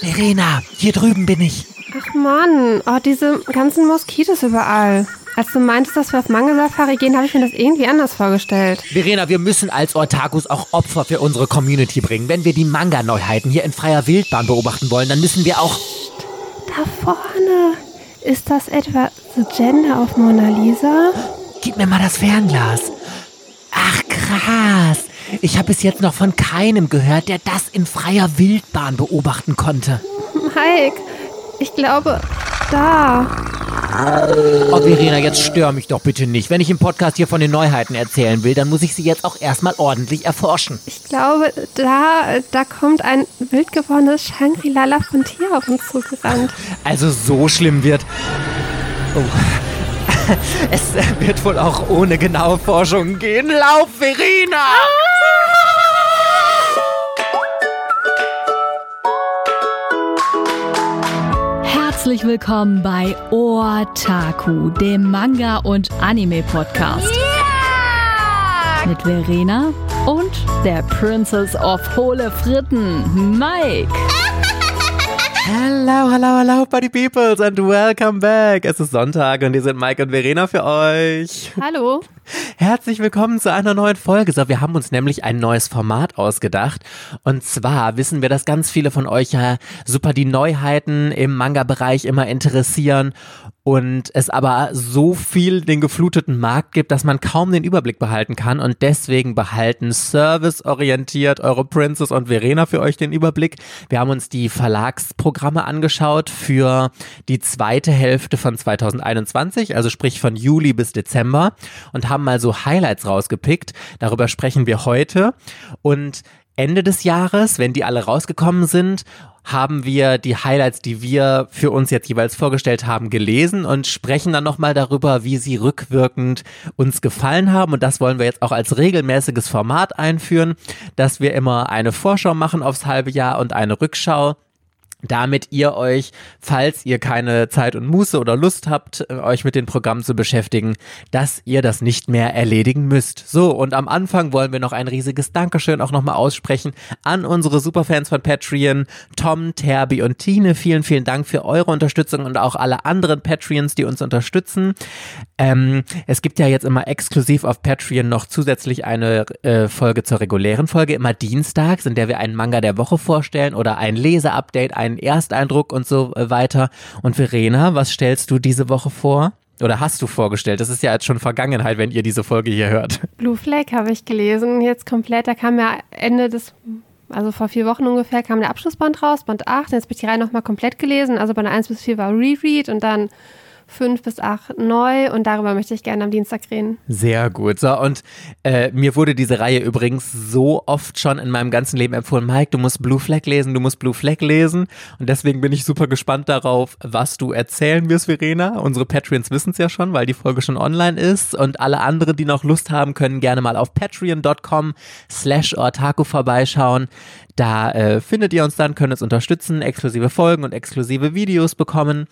Verena, hier drüben bin ich. Ach Mann, oh, diese ganzen Moskitos überall. Als du meintest, dass wir auf Manga-Safari gehen, habe ich mir das irgendwie anders vorgestellt. Verena, wir müssen als Otakus auch Opfer für unsere Community bringen. Wenn wir die Manga-Neuheiten hier in freier Wildbahn beobachten wollen, dann müssen wir auch... Da vorne. Ist das etwa The Gender of Mona Lisa? Gib mir mal das Fernglas. Ach krass. Ich habe bis jetzt noch von keinem gehört, der das in freier Wildbahn beobachten konnte. Mike, ich glaube, da. Oh, Verena, jetzt stör mich doch bitte nicht. Wenn ich im Podcast hier von den Neuheiten erzählen will, dann muss ich sie jetzt auch erstmal ordentlich erforschen. Ich glaube, da, da kommt ein wild gewordenes Shangri-La Frontier auf uns zugerannt. Also so schlimm wird. Oh. Es wird wohl auch ohne genaue Forschung gehen. Lauf, Verena! Herzlich willkommen bei Otaku, dem Manga- und Anime-Podcast. Mit Verena und der Princess of Hohle Fritten, Mike. Hello, hello, hello, Buddy Peoples and welcome back. Es ist Sonntag und hier sind Mike und Verena für euch. Hallo. Herzlich willkommen zu einer neuen Folge. So, wir haben uns nämlich ein neues Format ausgedacht. Und zwar wissen wir, dass ganz viele von euch ja super die Neuheiten im Manga-Bereich immer interessieren und es aber so viel den gefluteten Markt gibt, dass man kaum den Überblick behalten kann und deswegen behalten serviceorientiert eure Princess und Verena für euch den Überblick. Wir haben uns die Verlagsprogramme angeschaut für die zweite Hälfte von 2021, also sprich von Juli bis Dezember und haben mal so Highlights rausgepickt. Darüber sprechen wir heute und Ende des Jahres, wenn die alle rausgekommen sind haben wir die Highlights, die wir für uns jetzt jeweils vorgestellt haben, gelesen und sprechen dann nochmal darüber, wie sie rückwirkend uns gefallen haben. Und das wollen wir jetzt auch als regelmäßiges Format einführen, dass wir immer eine Vorschau machen aufs halbe Jahr und eine Rückschau damit ihr euch, falls ihr keine Zeit und Muße oder Lust habt, äh, euch mit den Programmen zu beschäftigen, dass ihr das nicht mehr erledigen müsst. So, und am Anfang wollen wir noch ein riesiges Dankeschön auch nochmal aussprechen an unsere Superfans von Patreon, Tom, Terbi und Tine. Vielen, vielen Dank für eure Unterstützung und auch alle anderen Patreons, die uns unterstützen. Ähm, es gibt ja jetzt immer exklusiv auf Patreon noch zusätzlich eine äh, Folge zur regulären Folge, immer dienstags, in der wir einen Manga der Woche vorstellen oder ein Leseupdate, ein deinen Ersteindruck und so äh, weiter. Und Verena, was stellst du diese Woche vor? Oder hast du vorgestellt? Das ist ja jetzt schon Vergangenheit, wenn ihr diese Folge hier hört. Blue Flag habe ich gelesen, jetzt komplett. Da kam ja Ende des, also vor vier Wochen ungefähr, kam der Abschlussband raus, Band 8. Jetzt habe ich die Reihe nochmal komplett gelesen. Also Band 1 bis 4 war Reread und dann fünf bis acht neu und darüber möchte ich gerne am Dienstag reden. Sehr gut. So, und äh, mir wurde diese Reihe übrigens so oft schon in meinem ganzen Leben empfohlen, Mike, du musst Blue Flag lesen, du musst Blue Flag lesen. Und deswegen bin ich super gespannt darauf, was du erzählen wirst, Verena. Unsere Patreons wissen es ja schon, weil die Folge schon online ist. Und alle anderen, die noch Lust haben, können gerne mal auf patreon.com slash ortaku vorbeischauen. Da äh, findet ihr uns dann, könnt uns unterstützen, exklusive Folgen und exklusive Videos bekommen.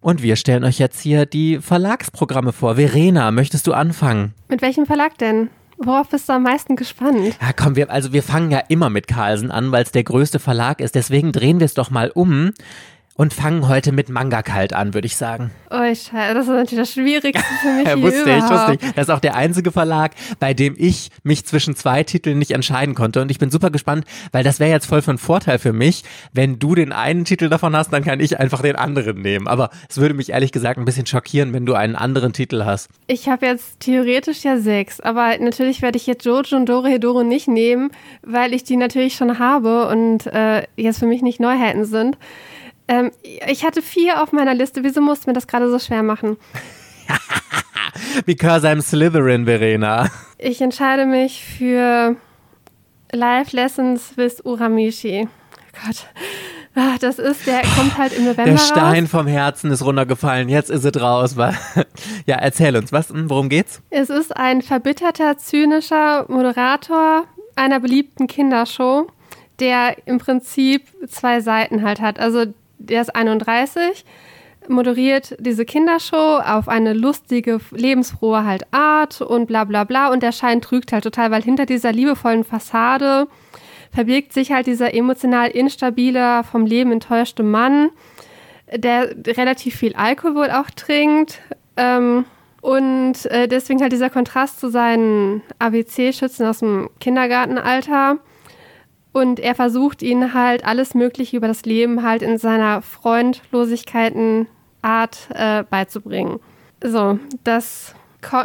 Und wir stellen euch jetzt hier die Verlagsprogramme vor. Verena, möchtest du anfangen? Mit welchem Verlag denn? Worauf bist du am meisten gespannt? Ja, komm, wir, also wir fangen ja immer mit Carlsen an, weil es der größte Verlag ist. Deswegen drehen wir es doch mal um und fangen heute mit Manga kalt an, würde ich sagen. Oh, ich, das ist natürlich das Schwierigste für mich. ja, wusste ich, wusste ich. Das ist auch der einzige Verlag, bei dem ich mich zwischen zwei Titeln nicht entscheiden konnte. Und ich bin super gespannt, weil das wäre jetzt voll von Vorteil für mich. Wenn du den einen Titel davon hast, dann kann ich einfach den anderen nehmen. Aber es würde mich ehrlich gesagt ein bisschen schockieren, wenn du einen anderen Titel hast. Ich habe jetzt theoretisch ja sechs, aber natürlich werde ich jetzt Jojo und Dore Hedoro nicht nehmen, weil ich die natürlich schon habe und äh, jetzt für mich nicht Neuheiten sind. Ähm, ich hatte vier auf meiner Liste. Wieso musst du mir das gerade so schwer machen? Because I'm Slytherin, Verena. Ich entscheide mich für Life Lessons with Uramishi. Oh Gott. Ach, das ist, der kommt halt im November. Der Stein raus. vom Herzen ist runtergefallen. Jetzt ist es raus. Ja, erzähl uns, was, hm, worum geht's? Es ist ein verbitterter, zynischer Moderator einer beliebten Kindershow, der im Prinzip zwei Seiten halt hat. Also der ist 31, moderiert diese Kindershow auf eine lustige, lebensfrohe halt Art und bla bla bla. Und der Schein trügt halt total, weil hinter dieser liebevollen Fassade verbirgt sich halt dieser emotional instabile, vom Leben enttäuschte Mann, der relativ viel Alkohol auch trinkt. Ähm, und äh, deswegen halt dieser Kontrast zu seinen ABC-Schützen aus dem Kindergartenalter. Und er versucht ihnen halt alles Mögliche über das Leben halt in seiner Freundlosigkeiten Art äh, beizubringen. So, das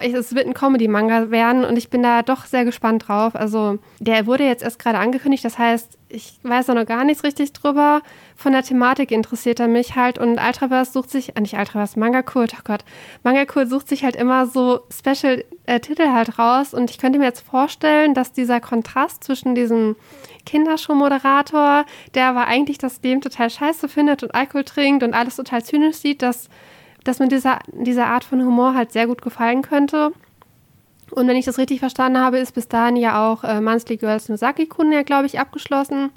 es wird ein Comedy-Manga werden und ich bin da doch sehr gespannt drauf. Also, der wurde jetzt erst gerade angekündigt, das heißt, ich weiß da noch gar nichts richtig drüber. Von der Thematik interessiert er mich halt und Ultraverse sucht sich, äh, nicht Ultraverse, Manga Kult, oh Gott, Manga Kult sucht sich halt immer so Special-Titel äh, halt raus und ich könnte mir jetzt vorstellen, dass dieser Kontrast zwischen diesem Kindershow-Moderator, der aber eigentlich das Leben total scheiße findet und Alkohol trinkt und alles total zynisch sieht, dass dass mir dieser, diese Art von Humor halt sehr gut gefallen könnte. Und wenn ich das richtig verstanden habe, ist bis dahin ja auch äh, Monthly Girls Nosaki-kun ja, glaube ich, abgeschlossen.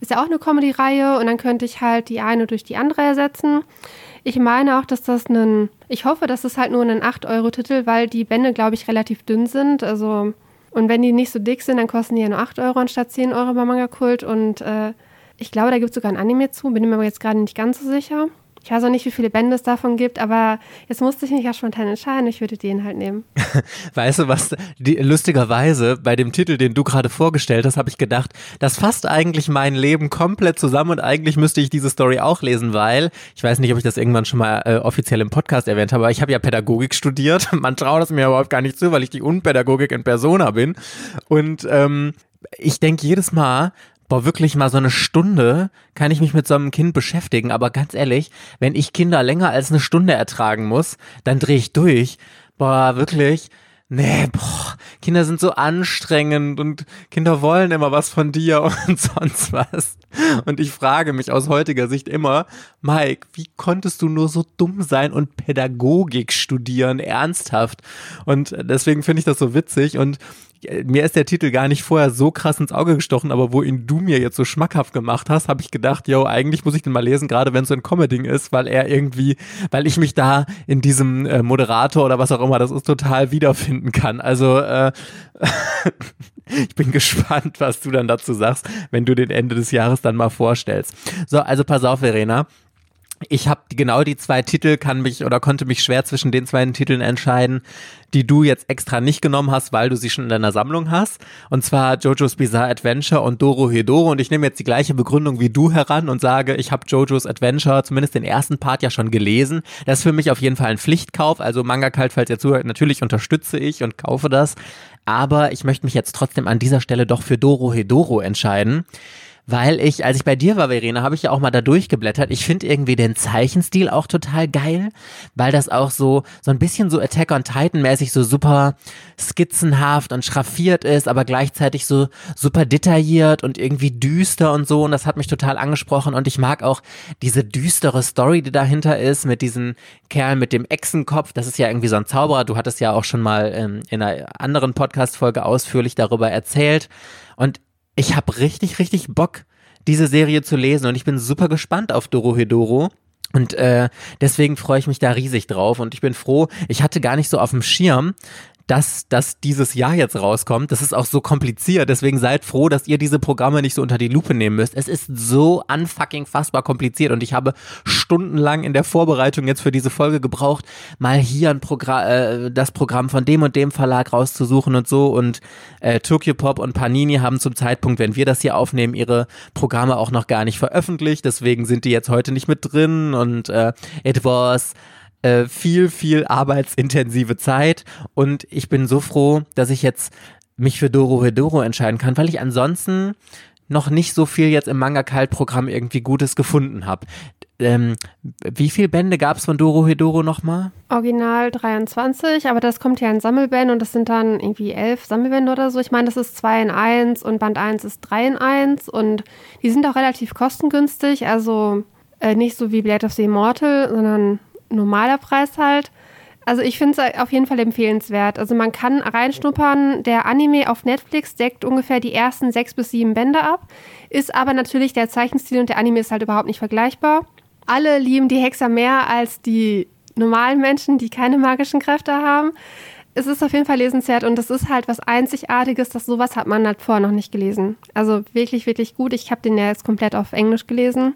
Ist ja auch eine Comedy-Reihe und dann könnte ich halt die eine durch die andere ersetzen. Ich meine auch, dass das ein, ich hoffe, dass es halt nur ein 8-Euro-Titel, weil die Bände, glaube ich, relativ dünn sind. Also, und wenn die nicht so dick sind, dann kosten die ja nur 8 Euro anstatt 10 Euro bei Manga Kult. Und äh, ich glaube, da gibt es sogar ein Anime zu, bin mir aber jetzt gerade nicht ganz so sicher. Ich weiß auch nicht, wie viele Bände es davon gibt, aber jetzt musste ich mich ja spontan entscheiden. Ich würde den halt nehmen. weißt du was? Die, lustigerweise, bei dem Titel, den du gerade vorgestellt hast, habe ich gedacht, das fasst eigentlich mein Leben komplett zusammen und eigentlich müsste ich diese Story auch lesen, weil ich weiß nicht, ob ich das irgendwann schon mal äh, offiziell im Podcast erwähnt habe, aber ich habe ja Pädagogik studiert. Man traut es mir überhaupt gar nicht zu, weil ich die Unpädagogik in Persona bin. Und ähm, ich denke jedes Mal, boah, wirklich mal so eine Stunde kann ich mich mit so einem Kind beschäftigen. Aber ganz ehrlich, wenn ich Kinder länger als eine Stunde ertragen muss, dann drehe ich durch. Boah, wirklich. Nee, boah, Kinder sind so anstrengend und Kinder wollen immer was von dir und sonst was. Und ich frage mich aus heutiger Sicht immer, Mike, wie konntest du nur so dumm sein und Pädagogik studieren, ernsthaft? Und deswegen finde ich das so witzig und mir ist der Titel gar nicht vorher so krass ins Auge gestochen, aber wo ihn du mir jetzt so schmackhaft gemacht hast, habe ich gedacht, yo, eigentlich muss ich den mal lesen, gerade wenn es so ein Comedy ist, weil er irgendwie, weil ich mich da in diesem äh, Moderator oder was auch immer das ist, total wiederfinden kann. Also äh, ich bin gespannt, was du dann dazu sagst, wenn du den Ende des Jahres dann mal vorstellst. So, also pass auf, Verena ich habe genau die zwei Titel, kann mich oder konnte mich schwer zwischen den zwei Titeln entscheiden, die du jetzt extra nicht genommen hast, weil du sie schon in deiner Sammlung hast. Und zwar JoJo's Bizarre Adventure und Doro Hedoro. Und ich nehme jetzt die gleiche Begründung wie du heran und sage, ich habe JoJo's Adventure, zumindest den ersten Part ja schon gelesen. Das ist für mich auf jeden Fall ein Pflichtkauf. Also Manga Kalt, falls ihr zuhört, natürlich unterstütze ich und kaufe das. Aber ich möchte mich jetzt trotzdem an dieser Stelle doch für Doro Hedoro entscheiden weil ich, als ich bei dir war, Verena, habe ich ja auch mal da durchgeblättert. Ich finde irgendwie den Zeichenstil auch total geil, weil das auch so, so ein bisschen so Attack on Titan mäßig so super skizzenhaft und schraffiert ist, aber gleichzeitig so super detailliert und irgendwie düster und so. Und das hat mich total angesprochen und ich mag auch diese düstere Story, die dahinter ist, mit diesem Kerl mit dem Echsenkopf. Das ist ja irgendwie so ein Zauberer. Du hattest ja auch schon mal ähm, in einer anderen Podcast-Folge ausführlich darüber erzählt. Und ich habe richtig, richtig Bock, diese Serie zu lesen und ich bin super gespannt auf Doro Hedoro. Und äh, deswegen freue ich mich da riesig drauf und ich bin froh, ich hatte gar nicht so auf dem Schirm, dass das dieses Jahr jetzt rauskommt. Das ist auch so kompliziert. Deswegen seid froh, dass ihr diese Programme nicht so unter die Lupe nehmen müsst. Es ist so unfucking fassbar kompliziert und ich habe stundenlang in der Vorbereitung jetzt für diese Folge gebraucht, mal hier ein Programm, äh, das Programm von dem und dem Verlag rauszusuchen und so. Und äh, Tokyo Pop und Panini haben zum Zeitpunkt, wenn wir das hier aufnehmen, ihre Programme auch noch gar nicht veröffentlicht. Deswegen sind die jetzt heute nicht mit drin und äh, it was äh, viel, viel arbeitsintensive Zeit und ich bin so froh, dass ich jetzt mich für Doro Hedoro entscheiden kann, weil ich ansonsten noch nicht so viel jetzt im Manga-Kalt-Programm irgendwie Gutes gefunden habe. Ähm, wie viele Bände gab es von Doro Hedoro nochmal? Original 23, aber das kommt ja in Sammelbände und das sind dann irgendwie elf Sammelbände oder so. Ich meine, das ist 2 in 1 und Band 1 ist 3 in 1 und die sind auch relativ kostengünstig, also äh, nicht so wie Blade of the Immortal, sondern normaler Preis halt. Also ich finde es auf jeden Fall empfehlenswert. Also man kann reinschnuppern. Der Anime auf Netflix deckt ungefähr die ersten sechs bis sieben Bände ab, ist aber natürlich der Zeichenstil und der Anime ist halt überhaupt nicht vergleichbar. Alle lieben die Hexer mehr als die normalen Menschen, die keine magischen Kräfte haben. Es ist auf jeden Fall lesenswert und es ist halt was Einzigartiges, dass sowas hat man halt vorher noch nicht gelesen. Also wirklich, wirklich gut. Ich habe den ja jetzt komplett auf Englisch gelesen.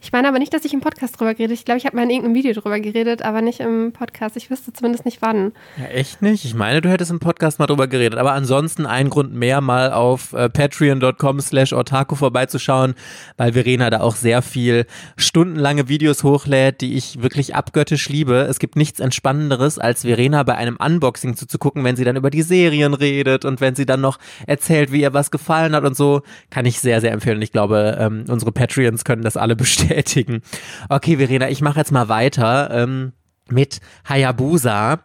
Ich meine aber nicht, dass ich im Podcast drüber geredet. Ich glaube, ich habe mal in irgendeinem Video drüber geredet, aber nicht im Podcast. Ich wüsste zumindest nicht wann. Ja, echt nicht? Ich meine, du hättest im Podcast mal drüber geredet. Aber ansonsten ein Grund mehr, mal auf äh, patreon.com slash otaku vorbeizuschauen, weil Verena da auch sehr viel stundenlange Videos hochlädt, die ich wirklich abgöttisch liebe. Es gibt nichts Entspannenderes, als Verena bei einem Unboxing zuzugucken, wenn sie dann über die Serien redet und wenn sie dann noch erzählt, wie ihr was gefallen hat und so, kann ich sehr, sehr empfehlen. Ich glaube, ähm, unsere Patreons können das alle bestätigen. Okay, Verena, ich mache jetzt mal weiter. Ähm, mit Hayabusa,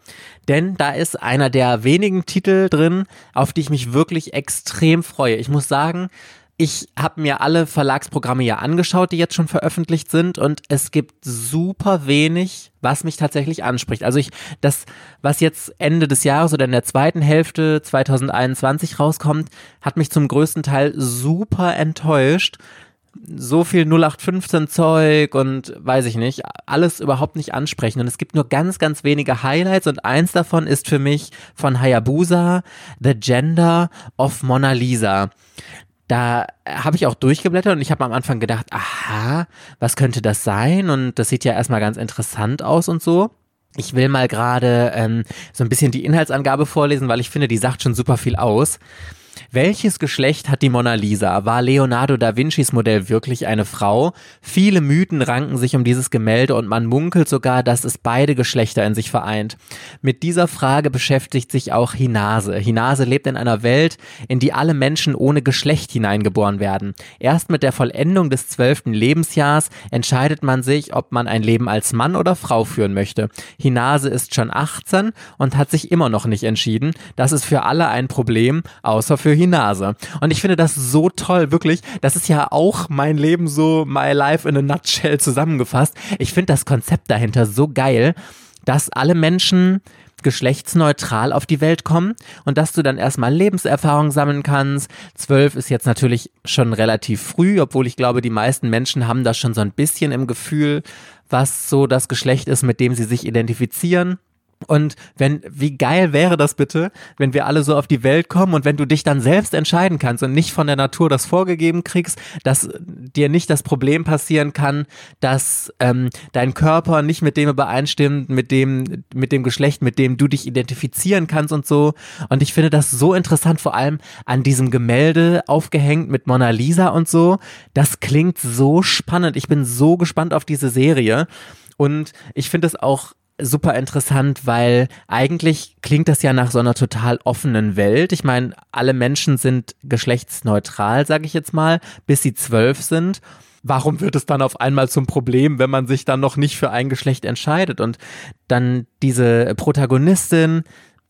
denn da ist einer der wenigen Titel drin, auf die ich mich wirklich extrem freue. Ich muss sagen, ich habe mir alle Verlagsprogramme ja angeschaut, die jetzt schon veröffentlicht sind und es gibt super wenig, was mich tatsächlich anspricht. Also ich, das, was jetzt Ende des Jahres oder in der zweiten Hälfte 2021 rauskommt, hat mich zum größten Teil super enttäuscht. So viel 0815 Zeug und weiß ich nicht, alles überhaupt nicht ansprechen. Und es gibt nur ganz, ganz wenige Highlights und eins davon ist für mich von Hayabusa, The Gender of Mona Lisa da habe ich auch durchgeblättert und ich habe am Anfang gedacht, aha, was könnte das sein? Und das sieht ja erstmal ganz interessant aus und so. Ich will mal gerade ähm, so ein bisschen die Inhaltsangabe vorlesen, weil ich finde, die sagt schon super viel aus. Welches Geschlecht hat die Mona Lisa? War Leonardo da Vincis Modell wirklich eine Frau? Viele Mythen ranken sich um dieses Gemälde und man munkelt sogar, dass es beide Geschlechter in sich vereint. Mit dieser Frage beschäftigt sich auch Hinase. Hinase lebt in einer Welt, in die alle Menschen ohne Geschlecht hineingeboren werden. Erst mit der Vollendung des zwölften Lebensjahrs entscheidet man sich, ob man ein Leben als Mann oder Frau führen möchte. Hinase ist schon 18 und hat sich immer noch nicht entschieden. Das ist für alle ein Problem, außer für für Hinase. Und ich finde das so toll, wirklich. Das ist ja auch mein Leben so, my life in a nutshell zusammengefasst. Ich finde das Konzept dahinter so geil, dass alle Menschen geschlechtsneutral auf die Welt kommen und dass du dann erstmal Lebenserfahrung sammeln kannst. Zwölf ist jetzt natürlich schon relativ früh, obwohl ich glaube, die meisten Menschen haben das schon so ein bisschen im Gefühl, was so das Geschlecht ist, mit dem sie sich identifizieren. Und wenn, wie geil wäre das bitte, wenn wir alle so auf die Welt kommen und wenn du dich dann selbst entscheiden kannst und nicht von der Natur das vorgegeben kriegst, dass dir nicht das Problem passieren kann, dass ähm, dein Körper nicht mit dem übereinstimmt, mit dem, mit dem Geschlecht, mit dem du dich identifizieren kannst und so. Und ich finde das so interessant, vor allem an diesem Gemälde aufgehängt mit Mona Lisa und so. Das klingt so spannend. Ich bin so gespannt auf diese Serie. Und ich finde es auch super interessant, weil eigentlich klingt das ja nach so einer total offenen Welt. Ich meine, alle Menschen sind geschlechtsneutral, sage ich jetzt mal, bis sie zwölf sind. Warum wird es dann auf einmal zum Problem, wenn man sich dann noch nicht für ein Geschlecht entscheidet? Und dann diese Protagonistin,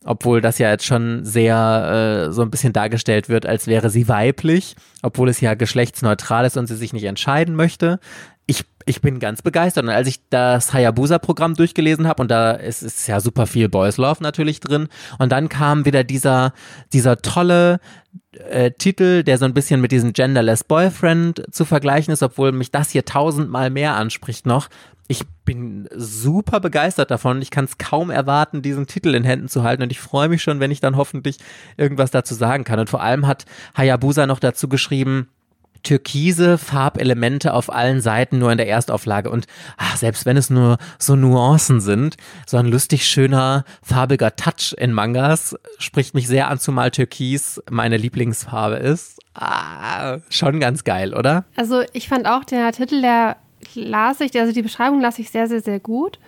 obwohl das ja jetzt schon sehr äh, so ein bisschen dargestellt wird, als wäre sie weiblich, obwohl es ja geschlechtsneutral ist und sie sich nicht entscheiden möchte ich, ich bin ganz begeistert. Und als ich das Hayabusa-Programm durchgelesen habe, und da ist, ist ja super viel Boys Love natürlich drin, und dann kam wieder dieser, dieser tolle äh, Titel, der so ein bisschen mit diesem Genderless Boyfriend zu vergleichen ist, obwohl mich das hier tausendmal mehr anspricht noch. Ich bin super begeistert davon. Ich kann es kaum erwarten, diesen Titel in Händen zu halten. Und ich freue mich schon, wenn ich dann hoffentlich irgendwas dazu sagen kann. Und vor allem hat Hayabusa noch dazu geschrieben, türkise Farbelemente auf allen Seiten nur in der Erstauflage und ach, selbst wenn es nur so Nuancen sind, so ein lustig schöner farbiger Touch in Mangas spricht mich sehr an, zumal Türkis meine Lieblingsfarbe ist. Ah, schon ganz geil, oder? Also ich fand auch der Titel, der las ich, also die Beschreibung las ich sehr, sehr, sehr gut.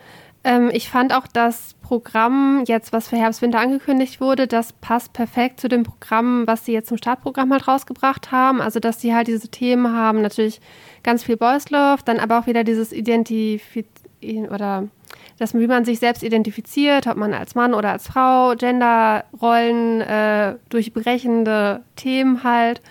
Ähm, ich fand auch das Programm jetzt, was für Herbst, Winter angekündigt wurde, das passt perfekt zu dem Programm, was sie jetzt zum Startprogramm halt rausgebracht haben. Also, dass sie halt diese Themen haben, natürlich ganz viel Boys Love, dann aber auch wieder dieses Identifizieren oder dass wie man sich selbst identifiziert, ob man als Mann oder als Frau, Genderrollen, äh, durchbrechende Themen halt.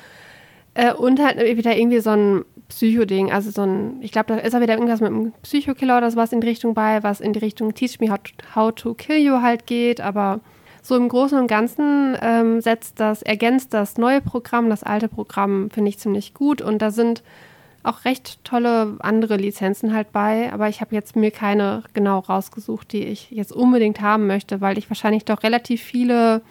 Äh, und halt wieder irgendwie so ein Psycho-Ding. Also so ein, ich glaube, da ist auch wieder irgendwas mit einem Psychokiller oder sowas in die Richtung bei, was in die Richtung Teach Me How to, how to Kill You halt geht. Aber so im Großen und Ganzen ähm, setzt das, ergänzt das neue Programm, das alte Programm, finde ich ziemlich gut. Und da sind auch recht tolle andere Lizenzen halt bei, aber ich habe jetzt mir keine genau rausgesucht, die ich jetzt unbedingt haben möchte, weil ich wahrscheinlich doch relativ viele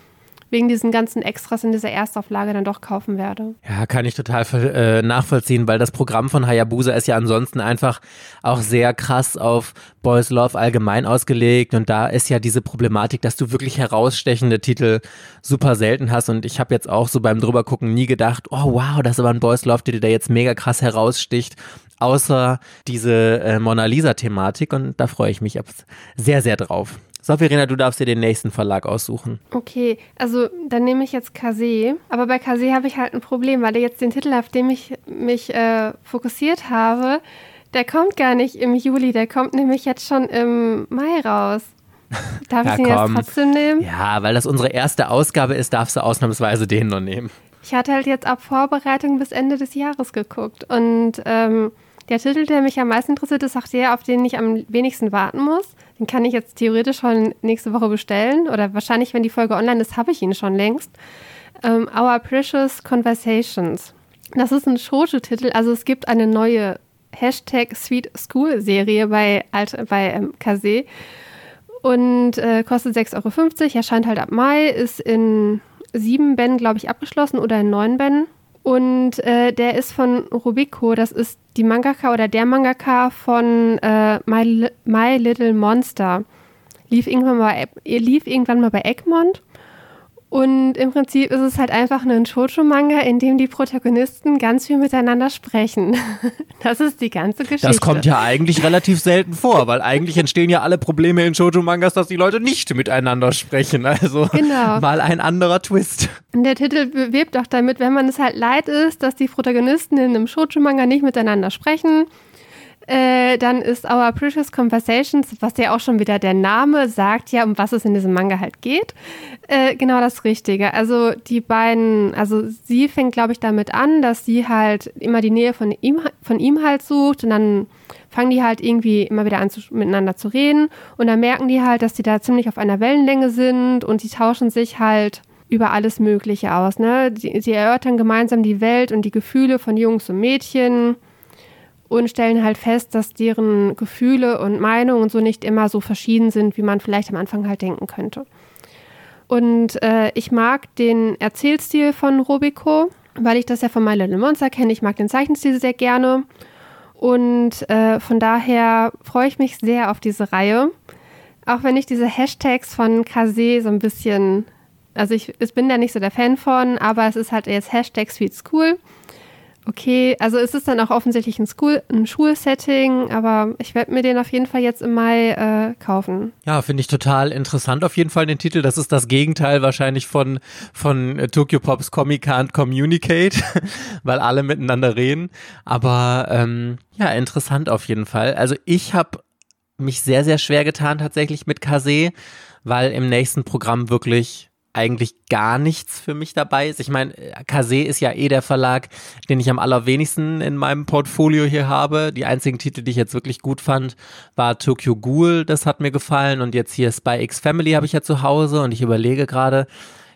wegen diesen ganzen Extras in dieser Erstauflage dann doch kaufen werde. Ja, kann ich total äh, nachvollziehen, weil das Programm von Hayabusa ist ja ansonsten einfach auch sehr krass auf Boys Love allgemein ausgelegt und da ist ja diese Problematik, dass du wirklich herausstechende Titel super selten hast und ich habe jetzt auch so beim drübergucken nie gedacht, oh wow, das ist aber ein Boys Love Titel, der jetzt mega krass heraussticht außer diese äh, Mona Lisa-Thematik und da freue ich mich sehr, sehr drauf. So, Verena, du darfst dir den nächsten Verlag aussuchen. Okay, also dann nehme ich jetzt Kase. Aber bei Kase habe ich halt ein Problem, weil er jetzt den Titel, auf den ich mich äh, fokussiert habe, der kommt gar nicht im Juli, der kommt nämlich jetzt schon im Mai raus. Darf ja, ich den komm. jetzt trotzdem nehmen? Ja, weil das unsere erste Ausgabe ist, darfst du ausnahmsweise den noch nehmen. Ich hatte halt jetzt ab Vorbereitung bis Ende des Jahres geguckt und ähm, der Titel, der mich am meisten interessiert, ist auch der, auf den ich am wenigsten warten muss. Den kann ich jetzt theoretisch schon nächste Woche bestellen oder wahrscheinlich, wenn die Folge online ist, habe ich ihn schon längst. Ähm, Our Precious Conversations. Das ist ein Shoujo-Titel, also es gibt eine neue Hashtag Sweet School Serie bei, bei ähm, Kase und äh, kostet 6,50 Euro, erscheint halt ab Mai, ist in sieben Bänden, glaube ich, abgeschlossen oder in neun Bänden. Und äh, der ist von Rubiko, das ist die Mangaka oder der Mangaka von äh, My, My Little Monster. Lief irgendwann, mal, lief irgendwann mal bei Egmont und im Prinzip ist es halt einfach ein Shoujo-Manga, in dem die Protagonisten ganz viel miteinander sprechen. Das ist die ganze Geschichte. Das kommt ja eigentlich relativ selten vor, weil eigentlich entstehen ja alle Probleme in Shoujo-Mangas, dass die Leute nicht miteinander sprechen. Also genau. mal ein anderer Twist. Der Titel bewirbt auch damit, wenn man es halt leid ist, dass die Protagonisten in einem Shoujo-Manga nicht miteinander sprechen äh, dann ist Our Precious Conversations, was ja auch schon wieder der Name sagt, ja, um was es in diesem Manga halt geht, äh, genau das Richtige. Also die beiden, also sie fängt, glaube ich, damit an, dass sie halt immer die Nähe von ihm, von ihm halt sucht und dann fangen die halt irgendwie immer wieder an, zu, miteinander zu reden und dann merken die halt, dass die da ziemlich auf einer Wellenlänge sind und die tauschen sich halt über alles Mögliche aus. Ne? Sie, sie erörtern gemeinsam die Welt und die Gefühle von Jungs und Mädchen und stellen halt fest, dass deren Gefühle und Meinungen so nicht immer so verschieden sind, wie man vielleicht am Anfang halt denken könnte. Und äh, ich mag den Erzählstil von Robico, weil ich das ja von My Little Monster kenne. Ich mag den Zeichenstil sehr gerne. Und äh, von daher freue ich mich sehr auf diese Reihe. Auch wenn ich diese Hashtags von Kase so ein bisschen, also ich, ich bin da nicht so der Fan von, aber es ist halt jetzt Hashtag Sweet School. Okay, also ist es dann auch offensichtlich ein, School, ein Schulsetting, aber ich werde mir den auf jeden Fall jetzt im Mai äh, kaufen. Ja, finde ich total interessant auf jeden Fall den Titel. Das ist das Gegenteil wahrscheinlich von, von äh, Tokyo Pops Comic Can't Communicate, weil alle miteinander reden. Aber ähm, ja, interessant auf jeden Fall. Also ich habe mich sehr, sehr schwer getan tatsächlich mit Kase, weil im nächsten Programm wirklich eigentlich gar nichts für mich dabei ist. Ich meine, Kase ist ja eh der Verlag, den ich am allerwenigsten in meinem Portfolio hier habe. Die einzigen Titel, die ich jetzt wirklich gut fand, war Tokyo Ghoul, das hat mir gefallen. Und jetzt hier Spy X Family habe ich ja zu Hause und ich überlege gerade,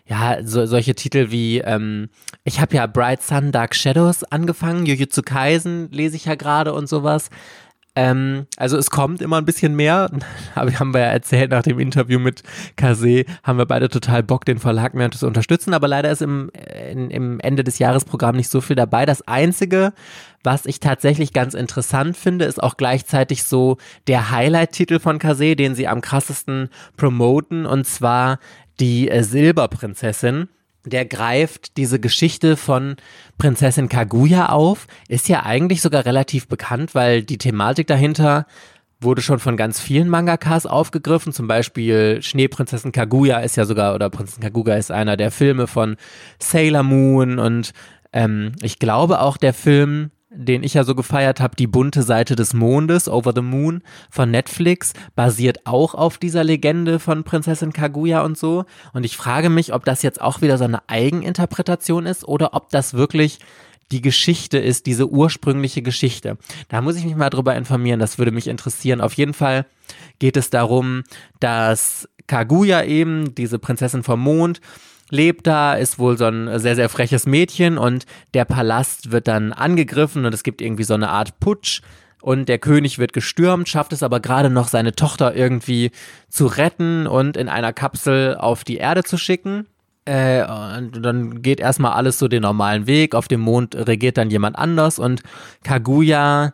ja, so, solche Titel wie, ähm, ich habe ja Bright Sun, Dark Shadows angefangen, Jujutsu Kaisen lese ich ja gerade und sowas. Ähm, also es kommt immer ein bisschen mehr, aber haben wir ja erzählt nach dem Interview mit Kase, haben wir beide total Bock, den Verlag mehr zu unterstützen, aber leider ist im, in, im Ende des Jahresprogramm nicht so viel dabei. Das Einzige, was ich tatsächlich ganz interessant finde, ist auch gleichzeitig so der Highlight-Titel von Kase, den sie am krassesten promoten, und zwar die äh, Silberprinzessin der greift diese Geschichte von Prinzessin Kaguya auf, ist ja eigentlich sogar relativ bekannt, weil die Thematik dahinter wurde schon von ganz vielen Mangakas aufgegriffen. Zum Beispiel Schneeprinzessin Kaguya ist ja sogar, oder Prinzessin Kaguya ist einer der Filme von Sailor Moon und ähm, ich glaube auch der Film den ich ja so gefeiert habe, Die bunte Seite des Mondes, Over the Moon von Netflix, basiert auch auf dieser Legende von Prinzessin Kaguya und so. Und ich frage mich, ob das jetzt auch wieder so eine Eigeninterpretation ist oder ob das wirklich die Geschichte ist, diese ursprüngliche Geschichte. Da muss ich mich mal drüber informieren, das würde mich interessieren. Auf jeden Fall geht es darum, dass Kaguya eben, diese Prinzessin vom Mond, lebt da, ist wohl so ein sehr, sehr freches Mädchen und der Palast wird dann angegriffen und es gibt irgendwie so eine Art Putsch und der König wird gestürmt, schafft es aber gerade noch, seine Tochter irgendwie zu retten und in einer Kapsel auf die Erde zu schicken. Äh, und dann geht erstmal alles so den normalen Weg. Auf dem Mond regiert dann jemand anders und Kaguya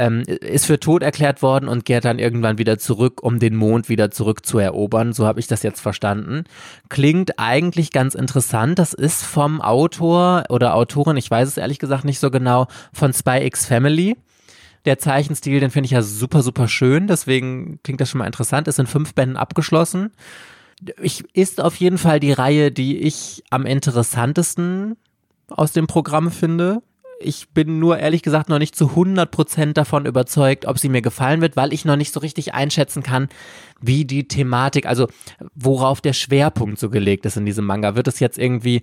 ähm, ist für tot erklärt worden und kehrt dann irgendwann wieder zurück, um den Mond wieder zurückzuerobern. So habe ich das jetzt verstanden. Klingt eigentlich ganz interessant. Das ist vom Autor oder Autorin, ich weiß es ehrlich gesagt nicht so genau, von Spy X Family. Der Zeichenstil, den finde ich ja super, super schön. Deswegen klingt das schon mal interessant. Ist in fünf Bänden abgeschlossen. Ich, ist auf jeden Fall die Reihe, die ich am interessantesten aus dem Programm finde ich bin nur ehrlich gesagt noch nicht zu 100% davon überzeugt, ob sie mir gefallen wird, weil ich noch nicht so richtig einschätzen kann, wie die Thematik, also worauf der Schwerpunkt so gelegt ist in diesem Manga. Wird es jetzt irgendwie,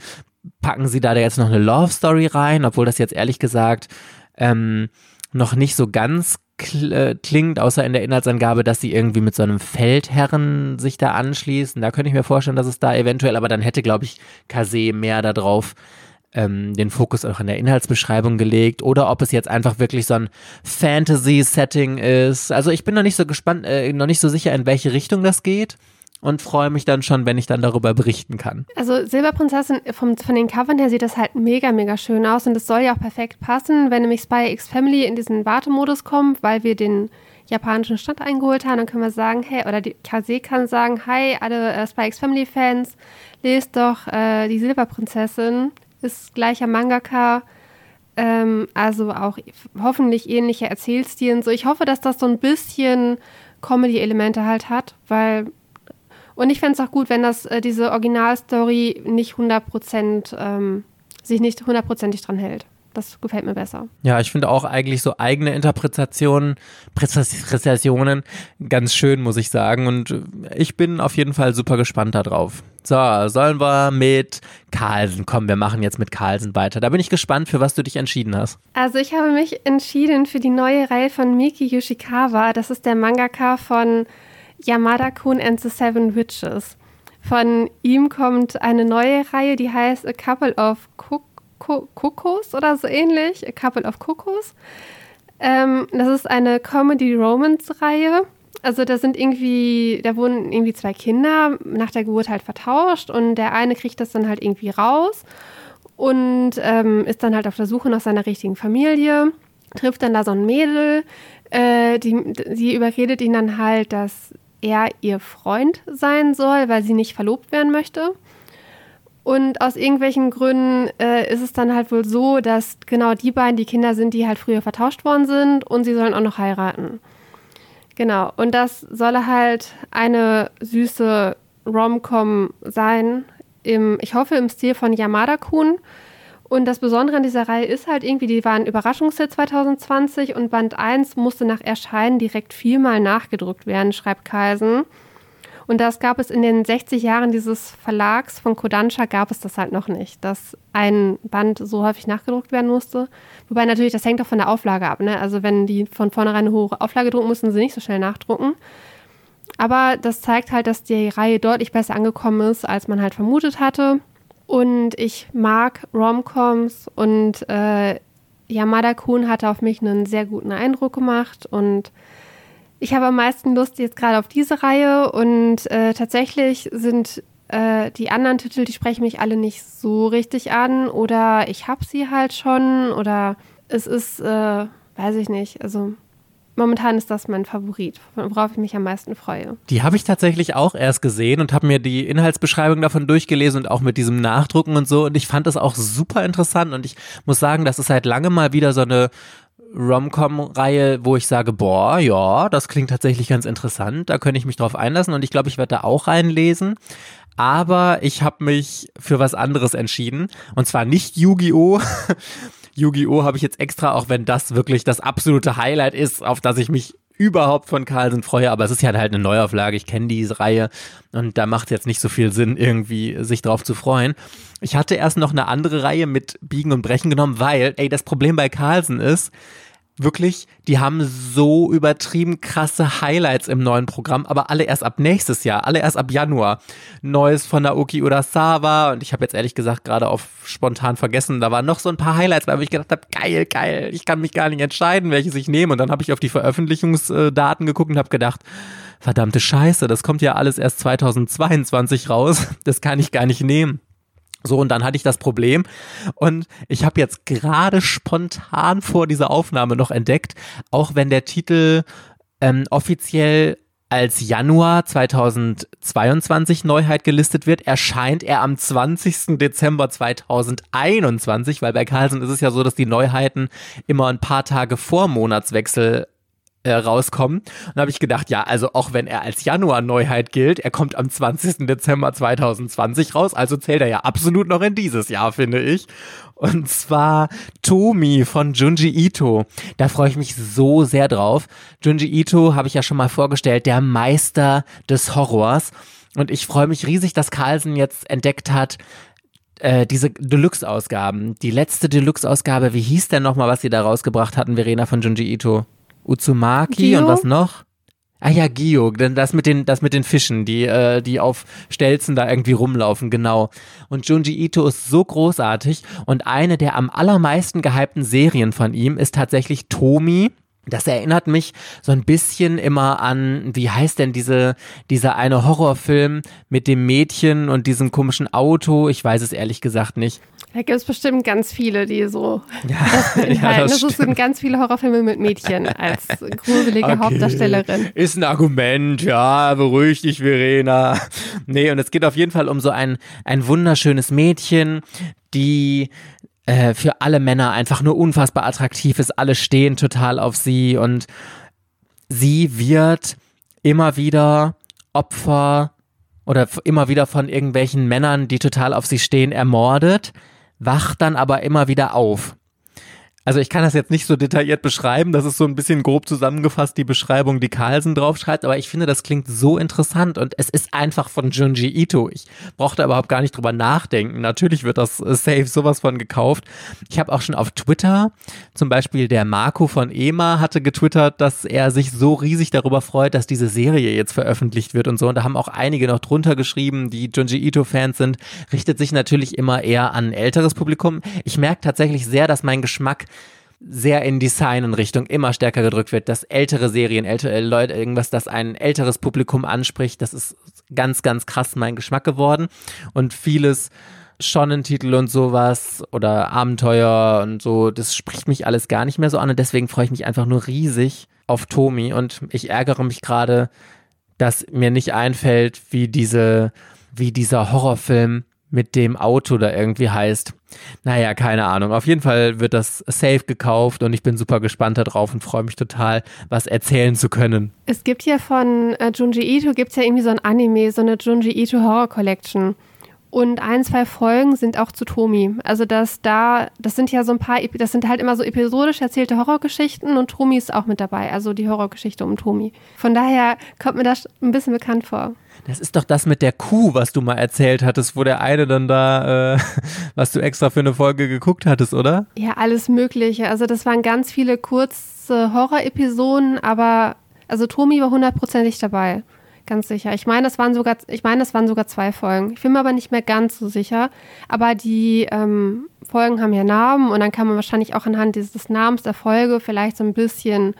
packen sie da jetzt noch eine Love Story rein, obwohl das jetzt ehrlich gesagt ähm, noch nicht so ganz äh, klingt, außer in der Inhaltsangabe, dass sie irgendwie mit so einem Feldherren sich da anschließen. Da könnte ich mir vorstellen, dass es da eventuell, aber dann hätte, glaube ich, Kase mehr darauf ähm, den Fokus auch in der Inhaltsbeschreibung gelegt oder ob es jetzt einfach wirklich so ein Fantasy-Setting ist. Also ich bin noch nicht so gespannt, äh, noch nicht so sicher, in welche Richtung das geht und freue mich dann schon, wenn ich dann darüber berichten kann. Also Silberprinzessin, vom, von den Covern her sieht das halt mega, mega schön aus und es soll ja auch perfekt passen, wenn nämlich Spy X Family in diesen Wartemodus kommt, weil wir den japanischen Stand eingeholt haben, dann können wir sagen, hey, oder die Kase kann sagen, hi, alle äh, Spy X Family Fans, lest doch äh, die Silberprinzessin ist gleicher Mangaka, ähm, also auch hoffentlich ähnlicher Erzählstil und so. Ich hoffe, dass das so ein bisschen Comedy-Elemente halt hat, weil und ich fände es auch gut, wenn das äh, diese Originalstory nicht 100% ähm, sich nicht hundertprozentig dran hält. Das gefällt mir besser. Ja, ich finde auch eigentlich so eigene Interpretationen, Präzisionen ganz schön, muss ich sagen. Und ich bin auf jeden Fall super gespannt darauf. So, sollen wir mit Carlsen kommen? Wir machen jetzt mit Carlsen weiter. Da bin ich gespannt, für was du dich entschieden hast. Also ich habe mich entschieden für die neue Reihe von Miki Yoshikawa. Das ist der Mangaka von Yamada-kun and the Seven Witches. Von ihm kommt eine neue Reihe, die heißt A Couple of Cook Kokos oder so ähnlich, A Couple of Kokos. Ähm, das ist eine Comedy-Romance-Reihe. Also da sind irgendwie, da wurden irgendwie zwei Kinder nach der Geburt halt vertauscht und der eine kriegt das dann halt irgendwie raus und ähm, ist dann halt auf der Suche nach seiner richtigen Familie, trifft dann da so ein Mädel, äh, die, die überredet ihn dann halt, dass er ihr Freund sein soll, weil sie nicht verlobt werden möchte. Und aus irgendwelchen Gründen äh, ist es dann halt wohl so, dass genau die beiden die Kinder sind, die halt früher vertauscht worden sind und sie sollen auch noch heiraten. Genau. Und das soll halt eine süße Rom-Com sein. Im, ich hoffe, im Stil von Yamada-kun. Und das Besondere an dieser Reihe ist halt irgendwie, die waren Überraschungshit 2020 und Band 1 musste nach Erscheinen direkt viermal nachgedruckt werden, schreibt Carlsen. Und das gab es in den 60 Jahren dieses Verlags von Kodansha gab es das halt noch nicht, dass ein Band so häufig nachgedruckt werden musste. Wobei natürlich, das hängt auch von der Auflage ab. Ne? Also wenn die von vornherein eine hohe Auflage drucken, müssen sie nicht so schnell nachdrucken. Aber das zeigt halt, dass die Reihe deutlich besser angekommen ist, als man halt vermutet hatte. Und ich mag Romcoms und äh, Yamada Kun hatte auf mich einen sehr guten Eindruck gemacht und ich habe am meisten Lust jetzt gerade auf diese Reihe und äh, tatsächlich sind äh, die anderen Titel, die sprechen mich alle nicht so richtig an oder ich habe sie halt schon oder es ist, äh, weiß ich nicht, also momentan ist das mein Favorit, worauf ich mich am meisten freue. Die habe ich tatsächlich auch erst gesehen und habe mir die Inhaltsbeschreibung davon durchgelesen und auch mit diesem Nachdrucken und so. Und ich fand das auch super interessant. Und ich muss sagen, das ist seit langem mal wieder so eine Rom-Com-Reihe, wo ich sage, boah, ja, das klingt tatsächlich ganz interessant, da könnte ich mich drauf einlassen und ich glaube, ich werde da auch reinlesen. Aber ich habe mich für was anderes entschieden und zwar nicht Yu-Gi-Oh! Yu-Gi-Oh! habe ich jetzt extra, auch wenn das wirklich das absolute Highlight ist, auf das ich mich überhaupt von Carlsen freue, aber es ist ja halt eine Neuauflage, ich kenne diese Reihe und da macht es jetzt nicht so viel Sinn, irgendwie sich drauf zu freuen. Ich hatte erst noch eine andere Reihe mit Biegen und Brechen genommen, weil, ey, das Problem bei Carlsen ist, wirklich, die haben so übertrieben krasse Highlights im neuen Programm, aber alle erst ab nächstes Jahr, alle erst ab Januar. Neues von Naoki Urasawa und ich habe jetzt ehrlich gesagt gerade auf spontan vergessen, da waren noch so ein paar Highlights, weil ich gedacht habe, geil, geil, ich kann mich gar nicht entscheiden, welches ich nehme und dann habe ich auf die Veröffentlichungsdaten geguckt und habe gedacht, verdammte Scheiße, das kommt ja alles erst 2022 raus, das kann ich gar nicht nehmen. So, und dann hatte ich das Problem und ich habe jetzt gerade spontan vor dieser Aufnahme noch entdeckt, auch wenn der Titel ähm, offiziell als Januar 2022 Neuheit gelistet wird, erscheint er am 20. Dezember 2021, weil bei Carlsen ist es ja so, dass die Neuheiten immer ein paar Tage vor Monatswechsel äh, rauskommen. Und habe ich gedacht, ja, also auch wenn er als Januar-Neuheit gilt, er kommt am 20. Dezember 2020 raus, also zählt er ja absolut noch in dieses Jahr, finde ich. Und zwar Tomi von Junji Ito. Da freue ich mich so sehr drauf. Junji Ito habe ich ja schon mal vorgestellt, der Meister des Horrors. Und ich freue mich riesig, dass Carlsen jetzt entdeckt hat, äh, diese Deluxe-Ausgaben. Die letzte Deluxe-Ausgabe, wie hieß denn nochmal, was sie da rausgebracht hatten, Verena von Junji Ito? Uzumaki Gio? und was noch? Ah ja, Gio, das mit den, das mit den Fischen, die, äh, die auf Stelzen da irgendwie rumlaufen, genau. Und Junji Ito ist so großartig und eine der am allermeisten gehypten Serien von ihm ist tatsächlich Tomi. Das erinnert mich so ein bisschen immer an, wie heißt denn diese, dieser eine Horrorfilm mit dem Mädchen und diesem komischen Auto? Ich weiß es ehrlich gesagt nicht. Da gibt es bestimmt ganz viele, die so ja, das Ja, das es sind ganz viele Horrorfilme mit Mädchen als gruselige okay. Hauptdarstellerin. Ist ein Argument, ja, beruhig dich, Verena. Nee, und es geht auf jeden Fall um so ein, ein wunderschönes Mädchen, die äh, für alle Männer einfach nur unfassbar attraktiv ist. Alle stehen total auf sie und sie wird immer wieder Opfer oder immer wieder von irgendwelchen Männern, die total auf sie stehen, ermordet wacht dann aber immer wieder auf. Also ich kann das jetzt nicht so detailliert beschreiben, das ist so ein bisschen grob zusammengefasst die Beschreibung, die Carlsen draufschreibt, aber ich finde, das klingt so interessant und es ist einfach von Junji Ito. Ich brauchte überhaupt gar nicht drüber nachdenken. Natürlich wird das äh, safe sowas von gekauft. Ich habe auch schon auf Twitter, zum Beispiel der Marco von EMA hatte getwittert, dass er sich so riesig darüber freut, dass diese Serie jetzt veröffentlicht wird und so. Und da haben auch einige noch drunter geschrieben, die Junji Ito-Fans sind. Richtet sich natürlich immer eher an ein älteres Publikum. Ich merke tatsächlich sehr, dass mein Geschmack sehr in Design-Richtung immer stärker gedrückt wird, dass ältere Serien, ältere Leute, irgendwas, das ein älteres Publikum anspricht, das ist ganz, ganz krass mein Geschmack geworden. Und vieles Schonentitel und sowas oder Abenteuer und so, das spricht mich alles gar nicht mehr so an und deswegen freue ich mich einfach nur riesig auf Tomi und ich ärgere mich gerade, dass mir nicht einfällt, wie diese, wie dieser Horrorfilm mit dem Auto da irgendwie heißt. Naja, keine Ahnung. Auf jeden Fall wird das safe gekauft und ich bin super gespannt darauf und freue mich total, was erzählen zu können. Es gibt ja von äh, Junji Ito, gibt es ja irgendwie so ein Anime, so eine Junji Ito Horror Collection. Und ein, zwei Folgen sind auch zu Tomi. Also das da, das sind ja so ein paar, das sind halt immer so episodisch erzählte Horrorgeschichten und Tomi ist auch mit dabei, also die Horrorgeschichte um Tomi. Von daher kommt mir das ein bisschen bekannt vor. Das ist doch das mit der Kuh, was du mal erzählt hattest, wo der eine dann da, äh, was du extra für eine Folge geguckt hattest, oder? Ja, alles Mögliche. Also das waren ganz viele kurze Horror-Episoden, aber also Tomi war hundertprozentig dabei. Ganz sicher. Ich meine, das waren sogar, ich meine, das waren sogar zwei Folgen. Ich bin mir aber nicht mehr ganz so sicher. Aber die ähm, Folgen haben ja Namen und dann kann man wahrscheinlich auch anhand dieses Namens der Folge vielleicht so ein bisschen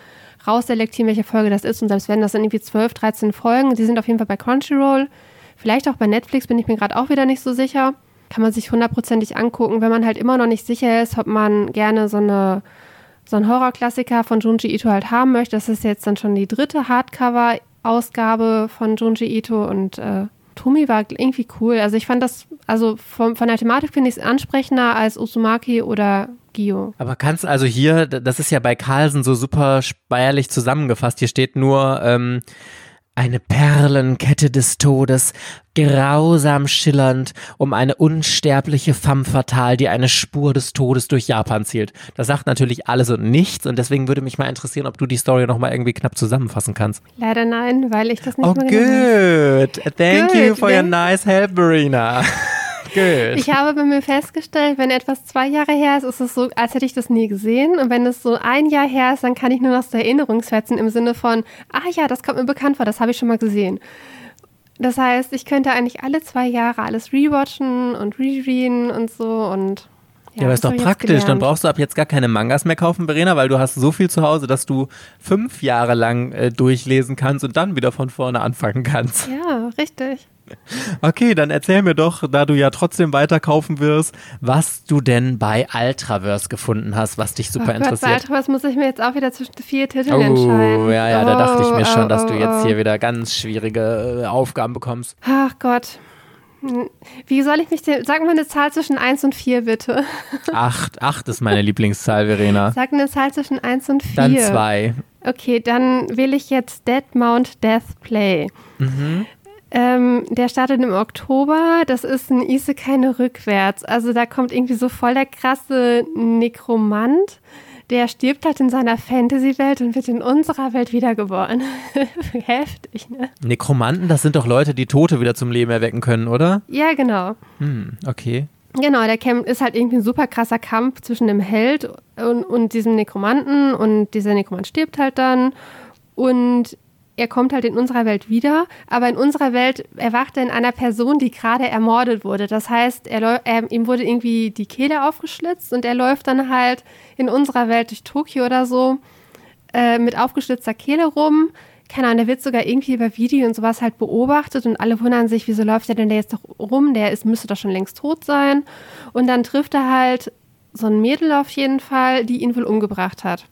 rausselektieren, welche Folge das ist. Und selbst wenn das sind irgendwie 12, 13 Folgen, die sind auf jeden Fall bei Crunchyroll. Vielleicht auch bei Netflix bin ich mir gerade auch wieder nicht so sicher. Kann man sich hundertprozentig angucken, wenn man halt immer noch nicht sicher ist, ob man gerne so eine so einen Horrorklassiker von Junji Ito halt haben möchte. Das ist jetzt dann schon die dritte Hardcover-Ausgabe von Junji Ito und äh, Tomi war irgendwie cool. Also ich fand das, also von, von der Thematik finde ich es ansprechender als Uzumaki oder Gio. Aber kannst also hier, das ist ja bei Carlsen so super speierlich zusammengefasst, hier steht nur, ähm, eine Perlenkette des Todes, grausam schillernd, um eine unsterbliche femme fatale, die eine Spur des Todes durch Japan zielt. Das sagt natürlich alles und nichts und deswegen würde mich mal interessieren, ob du die Story nochmal irgendwie knapp zusammenfassen kannst. Leider nein, weil ich das nicht oh, mehr good. Thank good. you for your nice help, Marina. Good. Ich habe bei mir festgestellt, wenn etwas zwei Jahre her ist, ist es so, als hätte ich das nie gesehen. Und wenn es so ein Jahr her ist, dann kann ich nur noch so Erinnerungsfetzen im Sinne von, ah ja, das kommt mir bekannt vor, das habe ich schon mal gesehen. Das heißt, ich könnte eigentlich alle zwei Jahre alles rewatchen und rereaden und so und ja, aber ist doch praktisch. Dann brauchst du ab jetzt gar keine Mangas mehr kaufen, Verena, weil du hast so viel zu Hause, dass du fünf Jahre lang äh, durchlesen kannst und dann wieder von vorne anfangen kannst. Ja, richtig. Okay, dann erzähl mir doch, da du ja trotzdem weiterkaufen wirst, was du denn bei Ultraverse gefunden hast, was dich super oh Gott, interessiert. Bei Ultraverse muss ich mir jetzt auch wieder zwischen vier Titeln oh, entscheiden. Ja, ja, oh, da dachte ich mir oh, schon, oh, dass du jetzt oh. hier wieder ganz schwierige äh, Aufgaben bekommst. Ach Gott. Wie soll ich mich denn. Sag mal eine Zahl zwischen 1 und 4, bitte. Acht. Acht ist meine Lieblingszahl, Verena. Sag eine Zahl zwischen 1 und 4. Dann 2. Okay, dann wähle ich jetzt Dead Mount Death Play. Mhm. Ähm, der startet im Oktober. Das ist ein Isekai rückwärts. Also da kommt irgendwie so voll der krasse Nekromant der stirbt halt in seiner Fantasy-Welt und wird in unserer Welt wiedergeboren. Heftig, ne? Nekromanten, das sind doch Leute, die Tote wieder zum Leben erwecken können, oder? Ja, genau. Hm, okay. Genau, der Camp ist halt irgendwie ein super krasser Kampf zwischen dem Held und, und diesem Nekromanten und dieser Nekromant stirbt halt dann und er kommt halt in unserer Welt wieder, aber in unserer Welt erwacht er in einer Person, die gerade ermordet wurde. Das heißt, er, er, ihm wurde irgendwie die Kehle aufgeschlitzt und er läuft dann halt in unserer Welt durch Tokio oder so äh, mit aufgeschlitzter Kehle rum. Keine Ahnung, der wird sogar irgendwie über Video und sowas halt beobachtet und alle wundern sich, wieso läuft der denn der jetzt doch rum? Der ist, müsste doch schon längst tot sein. Und dann trifft er halt so ein Mädel auf jeden Fall, die ihn wohl umgebracht hat.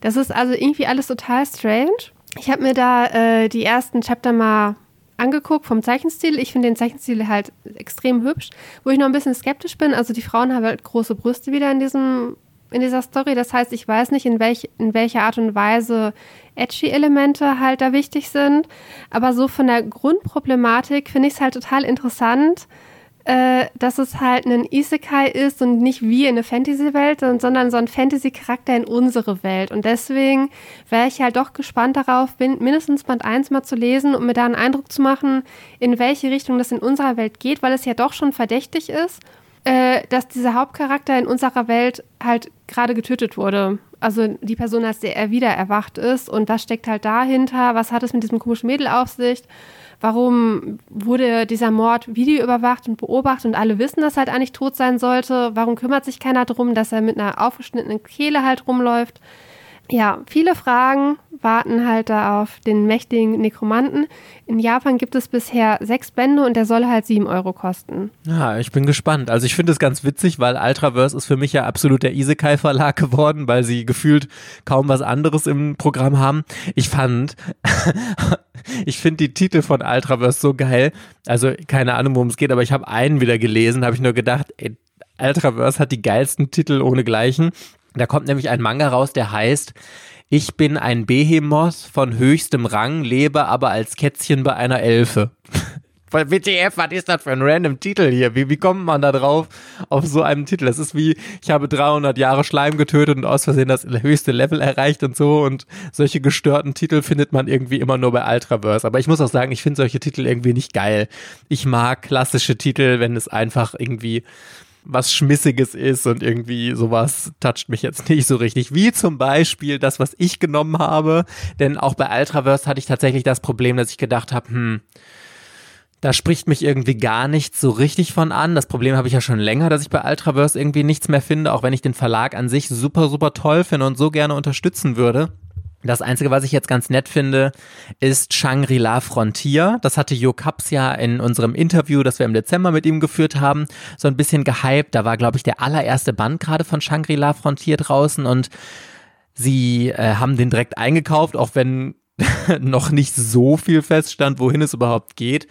Das ist also irgendwie alles total strange. Ich habe mir da äh, die ersten Chapter mal angeguckt vom Zeichenstil. Ich finde den Zeichenstil halt extrem hübsch. Wo ich noch ein bisschen skeptisch bin, also die Frauen haben halt große Brüste wieder in diesem in dieser Story. Das heißt, ich weiß nicht, in, welch, in welcher Art und Weise edgy Elemente halt da wichtig sind. Aber so von der Grundproblematik finde ich es halt total interessant, äh, dass es halt ein Isekai ist und nicht wie in eine Fantasy-Welt, sondern so ein Fantasy-Charakter in unsere Welt. Und deswegen wäre ich halt doch gespannt darauf, mindestens Band 1 mal zu lesen, um mir da einen Eindruck zu machen, in welche Richtung das in unserer Welt geht, weil es ja doch schon verdächtig ist, äh, dass dieser Hauptcharakter in unserer Welt halt gerade getötet wurde. Also die Person, als der er wieder erwacht ist. Und was steckt halt dahinter? Was hat es mit diesem komischen Mädel auf sich? Warum wurde dieser Mord videoüberwacht und beobachtet und alle wissen, dass er halt eigentlich tot sein sollte? Warum kümmert sich keiner darum, dass er mit einer aufgeschnittenen Kehle halt rumläuft? Ja, viele Fragen warten halt da auf den mächtigen Nekromanten. In Japan gibt es bisher sechs Bände und der soll halt sieben Euro kosten. Ja, ich bin gespannt. Also ich finde es ganz witzig, weil Ultraverse ist für mich ja absolut der Isekai-Verlag geworden, weil sie gefühlt kaum was anderes im Programm haben. Ich fand, ich finde die Titel von Ultraverse so geil. Also keine Ahnung, worum es geht, aber ich habe einen wieder gelesen, habe ich nur gedacht, ey, Ultraverse hat die geilsten Titel ohne Gleichen. Da kommt nämlich ein Manga raus, der heißt Ich bin ein Behemoth von höchstem Rang, lebe aber als Kätzchen bei einer Elfe. WTF, was ist das für ein random Titel hier? Wie, wie kommt man da drauf auf so einem Titel? Das ist wie, ich habe 300 Jahre Schleim getötet und aus Versehen das höchste Level erreicht und so und solche gestörten Titel findet man irgendwie immer nur bei Ultraverse. Aber ich muss auch sagen, ich finde solche Titel irgendwie nicht geil. Ich mag klassische Titel, wenn es einfach irgendwie was Schmissiges ist und irgendwie sowas toucht mich jetzt nicht so richtig. Wie zum Beispiel das, was ich genommen habe. Denn auch bei Ultraverse hatte ich tatsächlich das Problem, dass ich gedacht habe, hm, da spricht mich irgendwie gar nichts so richtig von an. Das Problem habe ich ja schon länger, dass ich bei Ultraverse irgendwie nichts mehr finde, auch wenn ich den Verlag an sich super, super toll finde und so gerne unterstützen würde. Das Einzige, was ich jetzt ganz nett finde, ist Shangri-La Frontier. Das hatte Jo Kaps ja in unserem Interview, das wir im Dezember mit ihm geführt haben, so ein bisschen gehypt. Da war, glaube ich, der allererste Band gerade von Shangri-La Frontier draußen und sie äh, haben den direkt eingekauft, auch wenn noch nicht so viel feststand, wohin es überhaupt geht.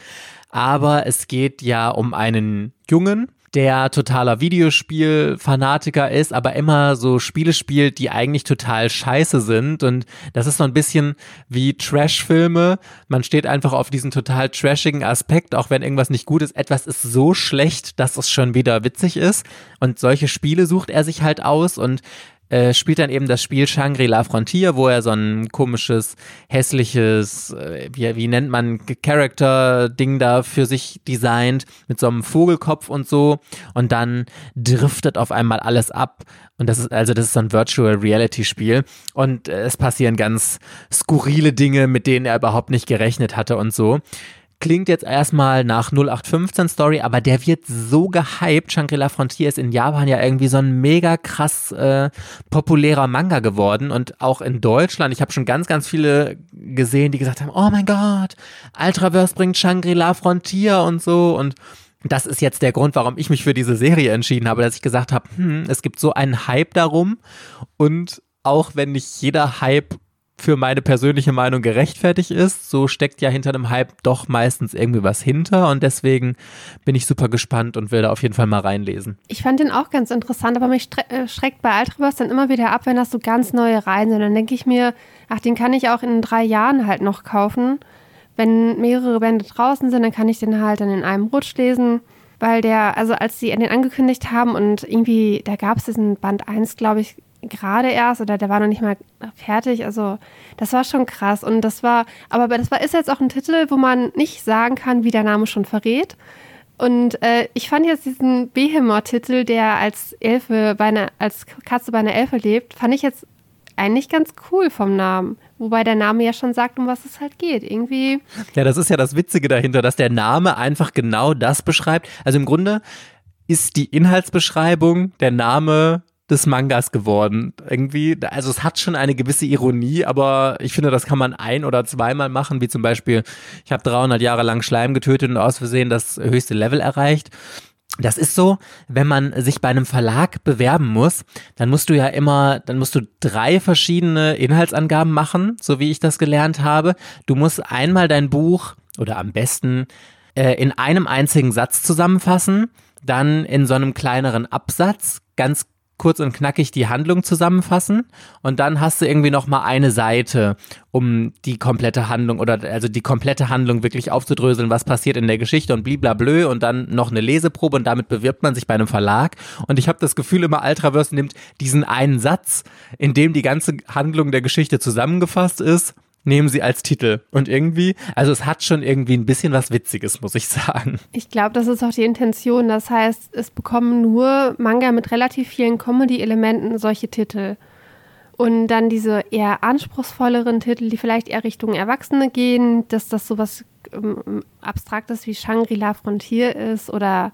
Aber es geht ja um einen Jungen, der totaler Videospiel-Fanatiker ist, aber immer so Spiele spielt, die eigentlich total scheiße sind. Und das ist so ein bisschen wie Trash-Filme. Man steht einfach auf diesen total trashigen Aspekt, auch wenn irgendwas nicht gut ist. Etwas ist so schlecht, dass es schon wieder witzig ist. Und solche Spiele sucht er sich halt aus und äh, spielt dann eben das Spiel Shangri-La Frontier, wo er so ein komisches, hässliches, äh, wie, wie nennt man, Character-Ding da für sich designt, mit so einem Vogelkopf und so. Und dann driftet auf einmal alles ab. Und das ist also, das ist so ein Virtual Reality Spiel. Und äh, es passieren ganz skurrile Dinge, mit denen er überhaupt nicht gerechnet hatte und so klingt jetzt erstmal nach 0815 Story, aber der wird so gehypt. Shangri-La Frontier ist in Japan ja irgendwie so ein mega krass äh, populärer Manga geworden und auch in Deutschland. Ich habe schon ganz, ganz viele gesehen, die gesagt haben, oh mein Gott, Ultraverse bringt Shangri-La Frontier und so und das ist jetzt der Grund, warum ich mich für diese Serie entschieden habe, dass ich gesagt habe, hm, es gibt so einen Hype darum und auch wenn nicht jeder Hype für meine persönliche Meinung gerechtfertigt ist. So steckt ja hinter einem Hype doch meistens irgendwie was hinter und deswegen bin ich super gespannt und will da auf jeden Fall mal reinlesen. Ich fand den auch ganz interessant, aber mich äh, schreckt bei Ultraverse dann immer wieder ab, wenn das so ganz neue Reihen sind. Dann denke ich mir, ach, den kann ich auch in drei Jahren halt noch kaufen. Wenn mehrere Bände draußen sind, dann kann ich den halt dann in einem Rutsch lesen weil der, also als sie den angekündigt haben und irgendwie, da gab es diesen Band 1, glaube ich, gerade erst oder der war noch nicht mal fertig. Also das war schon krass. Und das war, aber das war, ist jetzt auch ein Titel, wo man nicht sagen kann, wie der Name schon verrät. Und äh, ich fand jetzt diesen Behemoth-Titel, der als Elfe bei einer, als Katze bei einer Elfe lebt, fand ich jetzt eigentlich ganz cool vom Namen. Wobei der Name ja schon sagt, um was es halt geht. Irgendwie. Ja, das ist ja das Witzige dahinter, dass der Name einfach genau das beschreibt. Also im Grunde ist die Inhaltsbeschreibung der Name des Mangas geworden. Irgendwie, also es hat schon eine gewisse Ironie, aber ich finde, das kann man ein- oder zweimal machen, wie zum Beispiel, ich habe 300 Jahre lang Schleim getötet und aus Versehen das höchste Level erreicht. Das ist so, wenn man sich bei einem Verlag bewerben muss, dann musst du ja immer, dann musst du drei verschiedene Inhaltsangaben machen, so wie ich das gelernt habe. Du musst einmal dein Buch oder am besten äh, in einem einzigen Satz zusammenfassen, dann in so einem kleineren Absatz ganz kurz und knackig die Handlung zusammenfassen und dann hast du irgendwie noch mal eine Seite, um die komplette Handlung oder also die komplette Handlung wirklich aufzudröseln, was passiert in der Geschichte und bliblablö und dann noch eine Leseprobe und damit bewirbt man sich bei einem Verlag. Und ich habe das Gefühl immer Ultraverse nimmt diesen einen Satz, in dem die ganze Handlung der Geschichte zusammengefasst ist nehmen sie als Titel. Und irgendwie, also es hat schon irgendwie ein bisschen was Witziges, muss ich sagen. Ich glaube, das ist auch die Intention. Das heißt, es bekommen nur Manga mit relativ vielen Comedy-Elementen solche Titel. Und dann diese eher anspruchsvolleren Titel, die vielleicht eher Richtung Erwachsene gehen, dass das sowas ähm, Abstraktes wie Shangri-La Frontier ist oder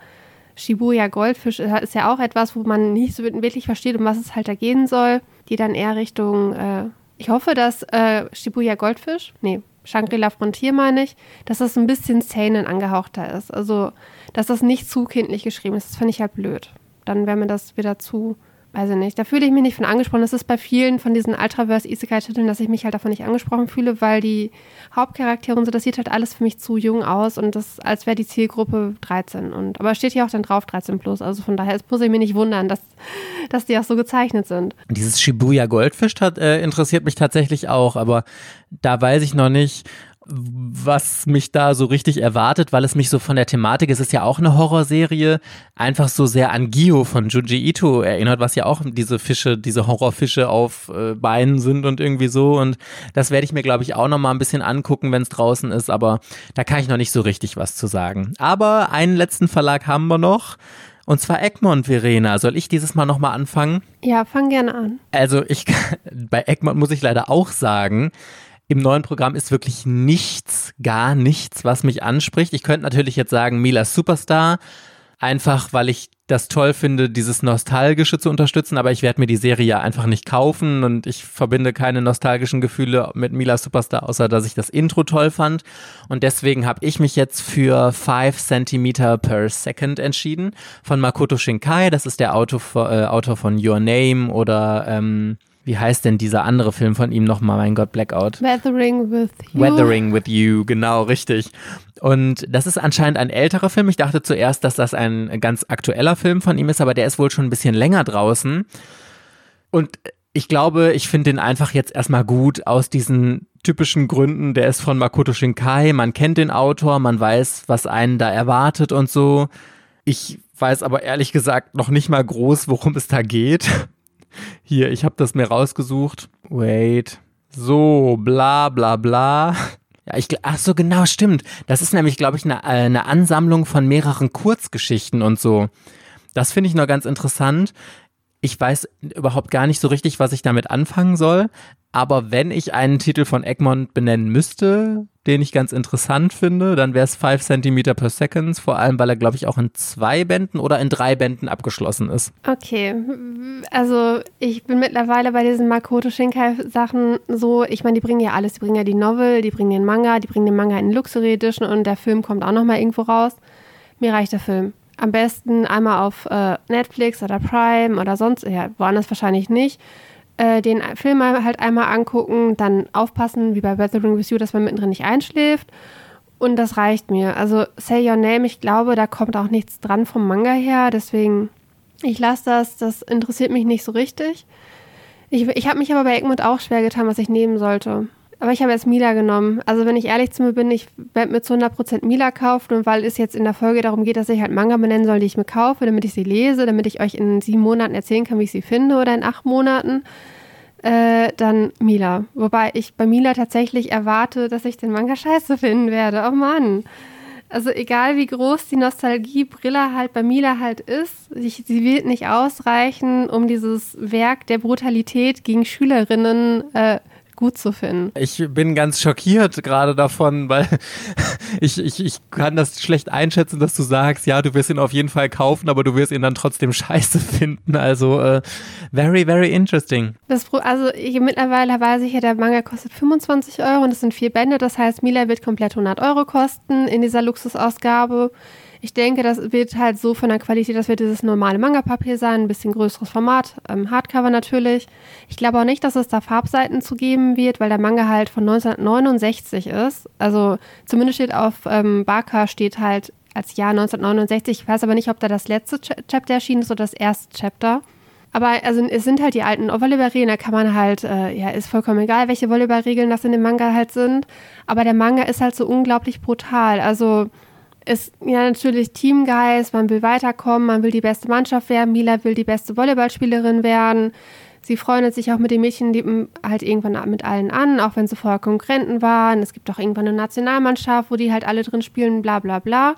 Shibuya Goldfisch ist ja auch etwas, wo man nicht so wirklich versteht, um was es halt da gehen soll, die dann eher Richtung äh, ich hoffe, dass äh, Shibuya Goldfish, nee, Shangri-La Frontier meine ich, dass das ein bisschen Seinen angehauchter ist. Also, dass das nicht zu kindlich geschrieben ist. Das finde ich halt blöd. Dann wäre mir das wieder zu weiß ich nicht, da fühle ich mich nicht von angesprochen. Das ist bei vielen von diesen Ultraverse Isekai-Titeln, dass ich mich halt davon nicht angesprochen fühle, weil die Hauptcharaktere und so, das sieht halt alles für mich zu jung aus und das, als wäre die Zielgruppe 13. Und, aber steht hier auch dann drauf 13 plus. Also von daher muss ich mich nicht wundern, dass, dass die auch so gezeichnet sind. Dieses Shibuya Goldfisch hat, äh, interessiert mich tatsächlich auch, aber da weiß ich noch nicht, was mich da so richtig erwartet, weil es mich so von der Thematik, es ist ja auch eine Horrorserie, einfach so sehr an Gio von Junji Ito erinnert, was ja auch diese Fische, diese Horrorfische auf äh, Beinen sind und irgendwie so. Und das werde ich mir, glaube ich, auch noch mal ein bisschen angucken, wenn es draußen ist, aber da kann ich noch nicht so richtig was zu sagen. Aber einen letzten Verlag haben wir noch. Und zwar Egmont, Verena. Soll ich dieses Mal nochmal anfangen? Ja, fang gerne an. Also ich, bei Egmont muss ich leider auch sagen, im neuen Programm ist wirklich nichts, gar nichts, was mich anspricht. Ich könnte natürlich jetzt sagen, Mila Superstar, einfach weil ich das toll finde, dieses Nostalgische zu unterstützen, aber ich werde mir die Serie ja einfach nicht kaufen und ich verbinde keine nostalgischen Gefühle mit Mila Superstar, außer dass ich das Intro toll fand. Und deswegen habe ich mich jetzt für 5 cm per Second entschieden von Makoto Shinkai. Das ist der Autor, äh, Autor von Your Name oder ähm, wie heißt denn dieser andere Film von ihm nochmal? Mein Gott, Blackout. Weathering with You. Weathering with You, genau, richtig. Und das ist anscheinend ein älterer Film. Ich dachte zuerst, dass das ein ganz aktueller Film von ihm ist, aber der ist wohl schon ein bisschen länger draußen. Und ich glaube, ich finde den einfach jetzt erstmal gut aus diesen typischen Gründen. Der ist von Makoto Shinkai. Man kennt den Autor, man weiß, was einen da erwartet und so. Ich weiß aber ehrlich gesagt noch nicht mal groß, worum es da geht. Hier, ich habe das mir rausgesucht. Wait. So, bla bla bla. Ja, ich, ach so, genau, stimmt. Das ist nämlich, glaube ich, eine, äh, eine Ansammlung von mehreren Kurzgeschichten und so. Das finde ich noch ganz interessant. Ich weiß überhaupt gar nicht so richtig, was ich damit anfangen soll. Aber wenn ich einen Titel von Egmont benennen müsste, den ich ganz interessant finde, dann wäre es 5 cm per Second, vor allem weil er, glaube ich, auch in zwei Bänden oder in drei Bänden abgeschlossen ist. Okay, also ich bin mittlerweile bei diesen Makoto Shinkai-Sachen so, ich meine, die bringen ja alles, die bringen ja die Novel, die bringen den Manga, die bringen den Manga in Luxury Edition und der Film kommt auch nochmal irgendwo raus. Mir reicht der Film. Am besten einmal auf äh, Netflix oder Prime oder sonst, ja, woanders wahrscheinlich nicht äh, den Film halt einmal angucken, dann aufpassen, wie bei Weathering with You, dass man mittendrin nicht einschläft. Und das reicht mir. Also Say Your Name, ich glaube, da kommt auch nichts dran vom Manga her. Deswegen, ich lasse das. Das interessiert mich nicht so richtig. Ich, ich habe mich aber bei Egmont auch schwer getan, was ich nehmen sollte. Aber ich habe jetzt Mila genommen. Also wenn ich ehrlich zu mir bin, ich werde mir zu 100% Mila kaufen und weil es jetzt in der Folge darum geht, dass ich halt Manga benennen soll, die ich mir kaufe, damit ich sie lese, damit ich euch in sieben Monaten erzählen kann, wie ich sie finde oder in acht Monaten, äh, dann Mila. Wobei ich bei Mila tatsächlich erwarte, dass ich den Manga scheiße finden werde. Oh Mann. Also egal wie groß die Nostalgiebrille halt bei Mila halt ist, ich, sie wird nicht ausreichen, um dieses Werk der Brutalität gegen Schülerinnen äh, gut zu finden. Ich bin ganz schockiert gerade davon, weil ich, ich, ich kann das schlecht einschätzen, dass du sagst, ja, du wirst ihn auf jeden Fall kaufen, aber du wirst ihn dann trotzdem scheiße finden. Also äh, very, very interesting. Das, also ich, mittlerweile weiß ich ja, der Manga kostet 25 Euro und es sind vier Bände. Das heißt, Mila wird komplett 100 Euro kosten in dieser Luxusausgabe. Ich denke, das wird halt so von der Qualität, das wird dieses normale Manga-Papier sein, ein bisschen größeres Format, ähm, Hardcover natürlich. Ich glaube auch nicht, dass es da Farbseiten zu geben wird, weil der Manga halt von 1969 ist. Also zumindest steht auf ähm, Barker steht halt als Jahr 1969. Ich weiß aber nicht, ob da das letzte Ch Chapter erschienen ist oder das erste Chapter. Aber also es sind halt die alten Volleyballregeln, da kann man halt, äh, ja, ist vollkommen egal, welche Volleyballregeln das in dem Manga halt sind. Aber der Manga ist halt so unglaublich brutal. Also ist ja natürlich Teamgeist, man will weiterkommen, man will die beste Mannschaft werden, Mila will die beste Volleyballspielerin werden. Sie freundet sich auch mit den Mädchen die halt irgendwann mit allen an, auch wenn sie vorher Konkurrenten waren. Es gibt auch irgendwann eine Nationalmannschaft, wo die halt alle drin spielen, bla bla bla.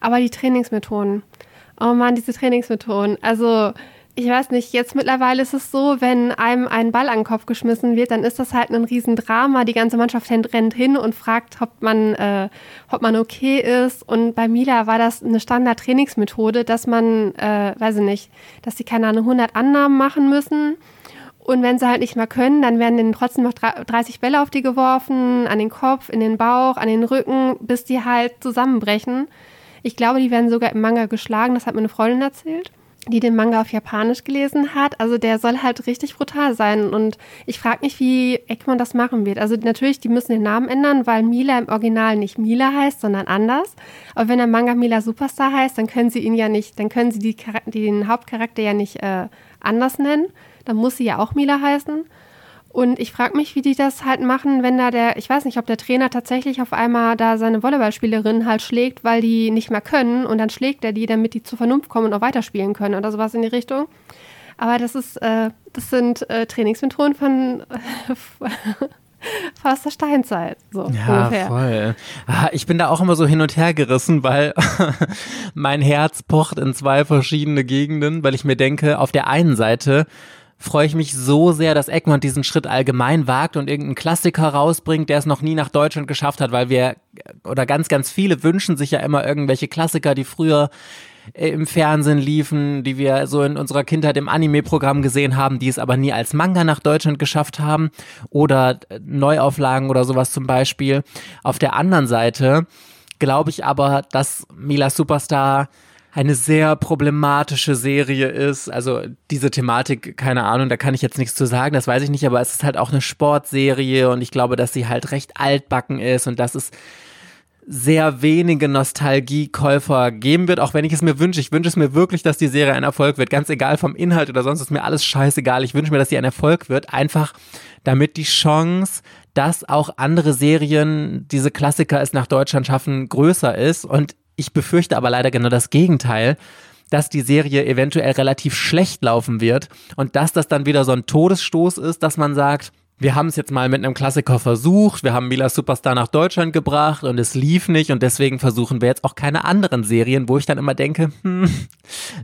Aber die Trainingsmethoden. Oh Mann, diese Trainingsmethoden. Also ich weiß nicht, jetzt mittlerweile ist es so, wenn einem ein Ball an den Kopf geschmissen wird, dann ist das halt ein Riesendrama. Die ganze Mannschaft rennt hin und fragt, ob man, äh, ob man okay ist. Und bei Mila war das eine Standard-Trainingsmethode, dass man, äh, weiß ich nicht, dass sie keine Ahnung, 100 Annahmen machen müssen. Und wenn sie halt nicht mehr können, dann werden ihnen trotzdem noch 30 Bälle auf die geworfen, an den Kopf, in den Bauch, an den Rücken, bis die halt zusammenbrechen. Ich glaube, die werden sogar im Manga geschlagen, das hat mir eine Freundin erzählt die den Manga auf Japanisch gelesen hat. Also der soll halt richtig brutal sein. Und ich frage mich, wie Egmont das machen wird. Also natürlich, die müssen den Namen ändern, weil Mila im Original nicht Mila heißt, sondern anders. Aber wenn der Manga Mila Superstar heißt, dann können sie ihn ja nicht, dann können sie die, den Hauptcharakter ja nicht äh, anders nennen. Dann muss sie ja auch Mila heißen. Und ich frage mich, wie die das halt machen, wenn da der, ich weiß nicht, ob der Trainer tatsächlich auf einmal da seine Volleyballspielerin halt schlägt, weil die nicht mehr können und dann schlägt er die, damit die zur Vernunft kommen und auch weiterspielen können oder sowas in die Richtung. Aber das ist, äh, das sind äh, Trainingsmethoden von fast der Steinzeit. So ja, ungefähr. voll. Ah, ich bin da auch immer so hin und her gerissen, weil mein Herz pocht in zwei verschiedene Gegenden, weil ich mir denke, auf der einen Seite freue ich mich so sehr, dass Egmont diesen Schritt allgemein wagt und irgendeinen Klassiker rausbringt, der es noch nie nach Deutschland geschafft hat, weil wir oder ganz, ganz viele wünschen sich ja immer irgendwelche Klassiker, die früher äh, im Fernsehen liefen, die wir so in unserer Kindheit im Anime-Programm gesehen haben, die es aber nie als Manga nach Deutschland geschafft haben oder Neuauflagen oder sowas zum Beispiel. Auf der anderen Seite glaube ich aber, dass Mila Superstar eine sehr problematische Serie ist. Also diese Thematik, keine Ahnung, da kann ich jetzt nichts zu sagen, das weiß ich nicht, aber es ist halt auch eine Sportserie und ich glaube, dass sie halt recht altbacken ist und dass es sehr wenige Nostalgiekäufer geben wird, auch wenn ich es mir wünsche. Ich wünsche es mir wirklich, dass die Serie ein Erfolg wird. Ganz egal vom Inhalt oder sonst ist mir alles scheißegal. Ich wünsche mir, dass sie ein Erfolg wird. Einfach damit die Chance, dass auch andere Serien diese Klassiker es nach Deutschland schaffen, größer ist. Und ich befürchte aber leider genau das Gegenteil, dass die Serie eventuell relativ schlecht laufen wird und dass das dann wieder so ein Todesstoß ist, dass man sagt, wir haben es jetzt mal mit einem Klassiker versucht, wir haben Mila Superstar nach Deutschland gebracht und es lief nicht und deswegen versuchen wir jetzt auch keine anderen Serien, wo ich dann immer denke, hm,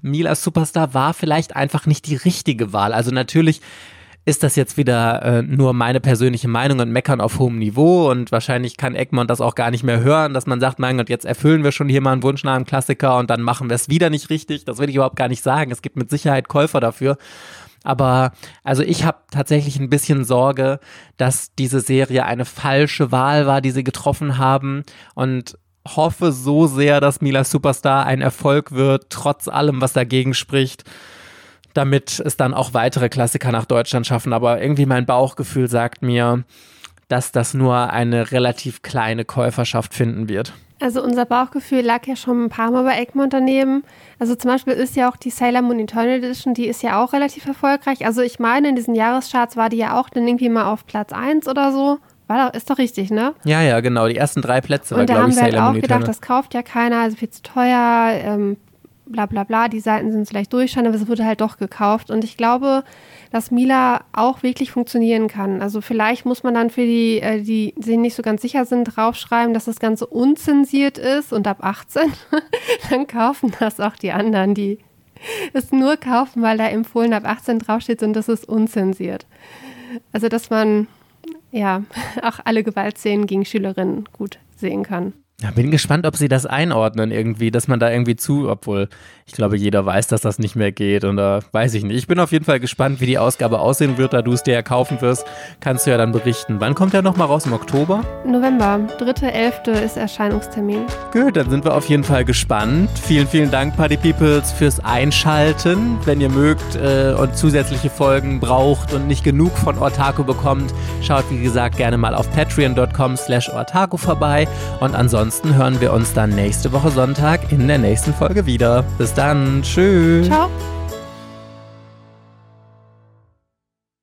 Mila Superstar war vielleicht einfach nicht die richtige Wahl. Also natürlich ist das jetzt wieder äh, nur meine persönliche Meinung und meckern auf hohem Niveau und wahrscheinlich kann Egmont das auch gar nicht mehr hören, dass man sagt, mein Gott, jetzt erfüllen wir schon hier mal einen Wunsch nach einem Klassiker und dann machen wir es wieder nicht richtig. Das will ich überhaupt gar nicht sagen. Es gibt mit Sicherheit Käufer dafür. Aber also ich habe tatsächlich ein bisschen Sorge, dass diese Serie eine falsche Wahl war, die sie getroffen haben und hoffe so sehr, dass Mila Superstar ein Erfolg wird, trotz allem, was dagegen spricht damit es dann auch weitere Klassiker nach Deutschland schaffen. Aber irgendwie mein Bauchgefühl sagt mir, dass das nur eine relativ kleine Käuferschaft finden wird. Also unser Bauchgefühl lag ja schon ein paar Mal bei Egmont daneben. Also zum Beispiel ist ja auch die Sailor Moon Eternal Edition, die ist ja auch relativ erfolgreich. Also ich meine, in diesen Jahrescharts war die ja auch dann irgendwie mal auf Platz 1 oder so. War doch, ist doch richtig, ne? Ja, ja, genau. Die ersten drei Plätze war, glaube ich, Sailor Moon Eternal. Und da haben wir halt auch gedacht, das kauft ja keiner, also viel zu teuer. Ähm, bla bla bla, die Seiten sind vielleicht durchschauen, aber es wurde halt doch gekauft. Und ich glaube, dass Mila auch wirklich funktionieren kann. Also vielleicht muss man dann für die, äh, die sich nicht so ganz sicher sind, draufschreiben, dass das Ganze unzensiert ist und ab 18. dann kaufen das auch die anderen, die es nur kaufen, weil da empfohlen ab 18 draufsteht und das ist unzensiert. Also dass man ja auch alle Gewaltszenen gegen Schülerinnen gut sehen kann. Ja, bin gespannt, ob sie das einordnen irgendwie, dass man da irgendwie zu, obwohl ich glaube, jeder weiß, dass das nicht mehr geht und da weiß ich nicht. Ich bin auf jeden Fall gespannt, wie die Ausgabe aussehen wird, da du es dir ja kaufen wirst, kannst du ja dann berichten. Wann kommt der nochmal raus? Im Oktober? November, 3.11. ist Erscheinungstermin. Gut, dann sind wir auf jeden Fall gespannt. Vielen, vielen Dank, Party Peoples, fürs Einschalten. Wenn ihr mögt äh, und zusätzliche Folgen braucht und nicht genug von Ortaco bekommt, schaut wie gesagt gerne mal auf patreon.com slash ortaco vorbei und ansonsten ansonsten hören wir uns dann nächste Woche Sonntag in der nächsten Folge wieder. Bis dann. Tschüss. Ciao.